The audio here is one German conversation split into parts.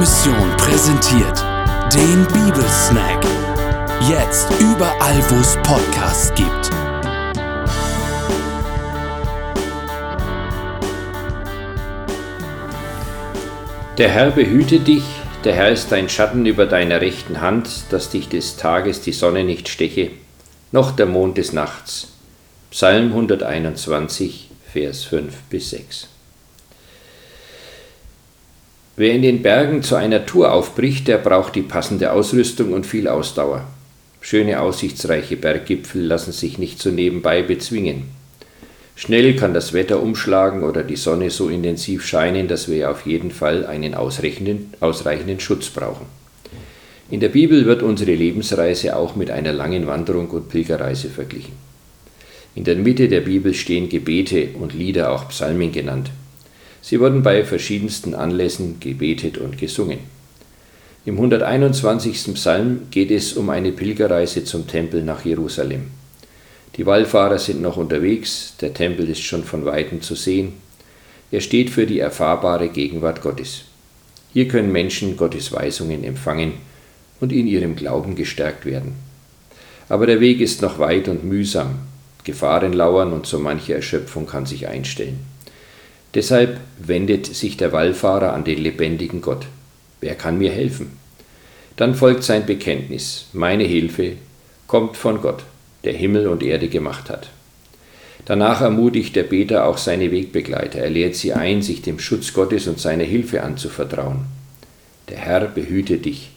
Mission präsentiert den Bibelsnack. Jetzt überall, wo es Podcasts gibt. Der Herr behüte dich, der Herr ist dein Schatten über deiner rechten Hand, dass dich des Tages die Sonne nicht steche, noch der Mond des Nachts. Psalm 121, Vers 5 bis 6. Wer in den Bergen zu einer Tour aufbricht, der braucht die passende Ausrüstung und viel Ausdauer. Schöne aussichtsreiche Berggipfel lassen sich nicht so nebenbei bezwingen. Schnell kann das Wetter umschlagen oder die Sonne so intensiv scheinen, dass wir auf jeden Fall einen ausreichenden, ausreichenden Schutz brauchen. In der Bibel wird unsere Lebensreise auch mit einer langen Wanderung und Pilgerreise verglichen. In der Mitte der Bibel stehen Gebete und Lieder, auch Psalmen genannt. Sie wurden bei verschiedensten Anlässen gebetet und gesungen. Im 121. Psalm geht es um eine Pilgerreise zum Tempel nach Jerusalem. Die Wallfahrer sind noch unterwegs, der Tempel ist schon von weitem zu sehen. Er steht für die erfahrbare Gegenwart Gottes. Hier können Menschen Gottes Weisungen empfangen und in ihrem Glauben gestärkt werden. Aber der Weg ist noch weit und mühsam. Gefahren lauern und so manche Erschöpfung kann sich einstellen. Deshalb wendet sich der Wallfahrer an den lebendigen Gott. Wer kann mir helfen? Dann folgt sein Bekenntnis. Meine Hilfe kommt von Gott, der Himmel und Erde gemacht hat. Danach ermutigt der Beter auch seine Wegbegleiter. Er lehrt sie ein, sich dem Schutz Gottes und seiner Hilfe anzuvertrauen. Der Herr behüte dich.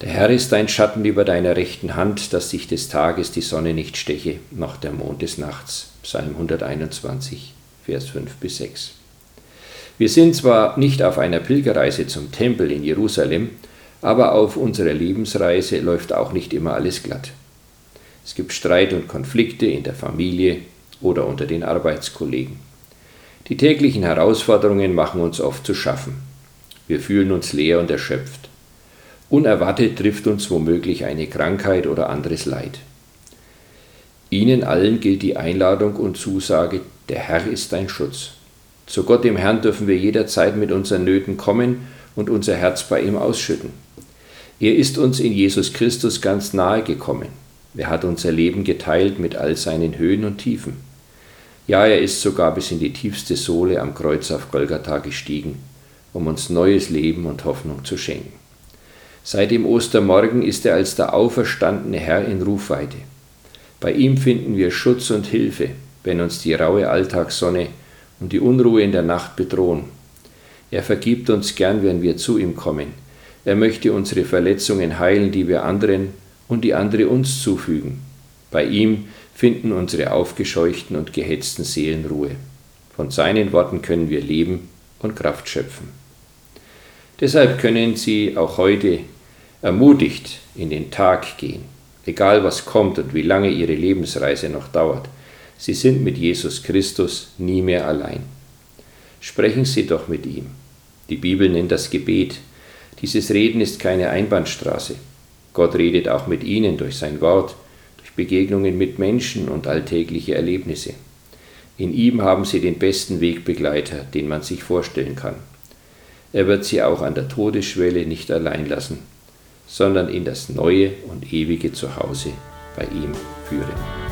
Der Herr ist dein Schatten über deiner rechten Hand, dass sich des Tages die Sonne nicht steche, noch der Mond des Nachts. Psalm 121. Vers 5 bis 6. Wir sind zwar nicht auf einer Pilgerreise zum Tempel in Jerusalem, aber auf unserer Lebensreise läuft auch nicht immer alles glatt. Es gibt Streit und Konflikte in der Familie oder unter den Arbeitskollegen. Die täglichen Herausforderungen machen uns oft zu schaffen. Wir fühlen uns leer und erschöpft. Unerwartet trifft uns womöglich eine Krankheit oder anderes Leid. Ihnen allen gilt die Einladung und Zusage, der Herr ist dein Schutz. Zu Gott dem Herrn dürfen wir jederzeit mit unseren Nöten kommen und unser Herz bei ihm ausschütten. Er ist uns in Jesus Christus ganz nahe gekommen. Er hat unser Leben geteilt mit all seinen Höhen und Tiefen. Ja, er ist sogar bis in die tiefste Sohle am Kreuz auf Golgatha gestiegen, um uns neues Leben und Hoffnung zu schenken. Seit dem Ostermorgen ist er als der auferstandene Herr in Rufweite. Bei ihm finden wir Schutz und Hilfe, wenn uns die raue Alltagssonne und die Unruhe in der Nacht bedrohen. Er vergibt uns gern, wenn wir zu ihm kommen. Er möchte unsere Verletzungen heilen, die wir anderen und die andere uns zufügen. Bei ihm finden unsere aufgescheuchten und gehetzten Seelen Ruhe. Von seinen Worten können wir leben und Kraft schöpfen. Deshalb können Sie auch heute ermutigt in den Tag gehen, egal was kommt und wie lange Ihre Lebensreise noch dauert. Sie sind mit Jesus Christus nie mehr allein. Sprechen Sie doch mit ihm. Die Bibel nennt das Gebet. Dieses Reden ist keine Einbahnstraße. Gott redet auch mit Ihnen durch sein Wort, durch Begegnungen mit Menschen und alltägliche Erlebnisse. In ihm haben Sie den besten Wegbegleiter, den man sich vorstellen kann. Er wird Sie auch an der Todesschwelle nicht allein lassen, sondern in das neue und ewige Zuhause bei ihm führen.